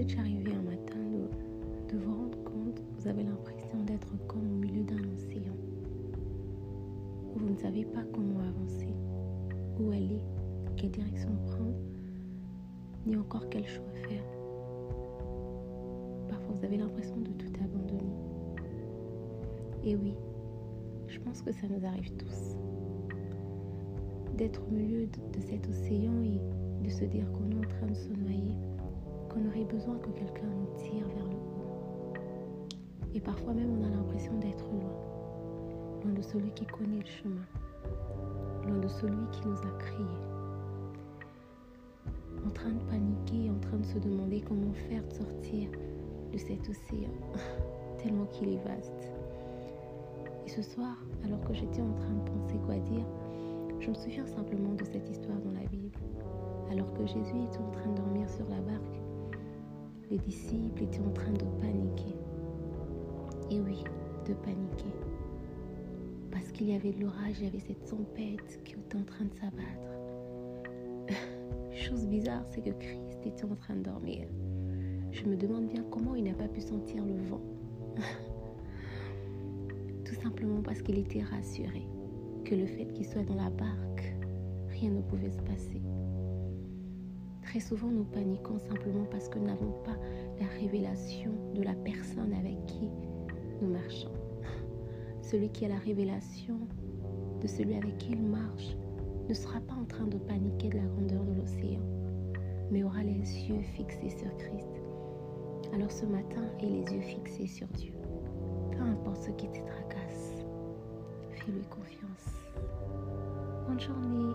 êtes arrivé un matin de, de vous rendre compte, vous avez l'impression d'être comme au milieu d'un océan, où vous ne savez pas comment avancer, où aller, quelle direction prendre, ni encore quel choix faire. Parfois, vous avez l'impression de tout abandonner. Et oui, je pense que ça nous arrive tous. D'être au milieu de cet océan et de se dire qu'on est en train de se noyer qu'on aurait besoin que quelqu'un nous tire vers le haut. Et parfois même on a l'impression d'être loin, loin de celui qui connaît le chemin, loin de celui qui nous a créés. En train de paniquer, en train de se demander comment faire de sortir de cet océan, tellement qu'il est vaste. Et ce soir, alors que j'étais en train de penser quoi dire, je me souviens simplement de cette histoire dans la Bible. Alors que Jésus était en train de dormir sur la barque, les disciples étaient en train de paniquer. Et oui, de paniquer. Parce qu'il y avait de l'orage, il y avait cette tempête qui était en train de s'abattre. Chose bizarre, c'est que Christ était en train de dormir. Je me demande bien comment il n'a pas pu sentir le vent. Tout simplement parce qu'il était rassuré que le fait qu'il soit dans la barque, rien ne pouvait se passer. Très souvent, nous paniquons simplement parce que nous n'avons pas la révélation de la personne avec qui nous marchons. Celui qui a la révélation de celui avec qui il marche ne sera pas en train de paniquer de la grandeur de l'océan, mais aura les yeux fixés sur Christ. Alors ce matin, aie les yeux fixés sur Dieu. Peu importe ce qui te tracasse, fais-lui confiance. Bonne journée.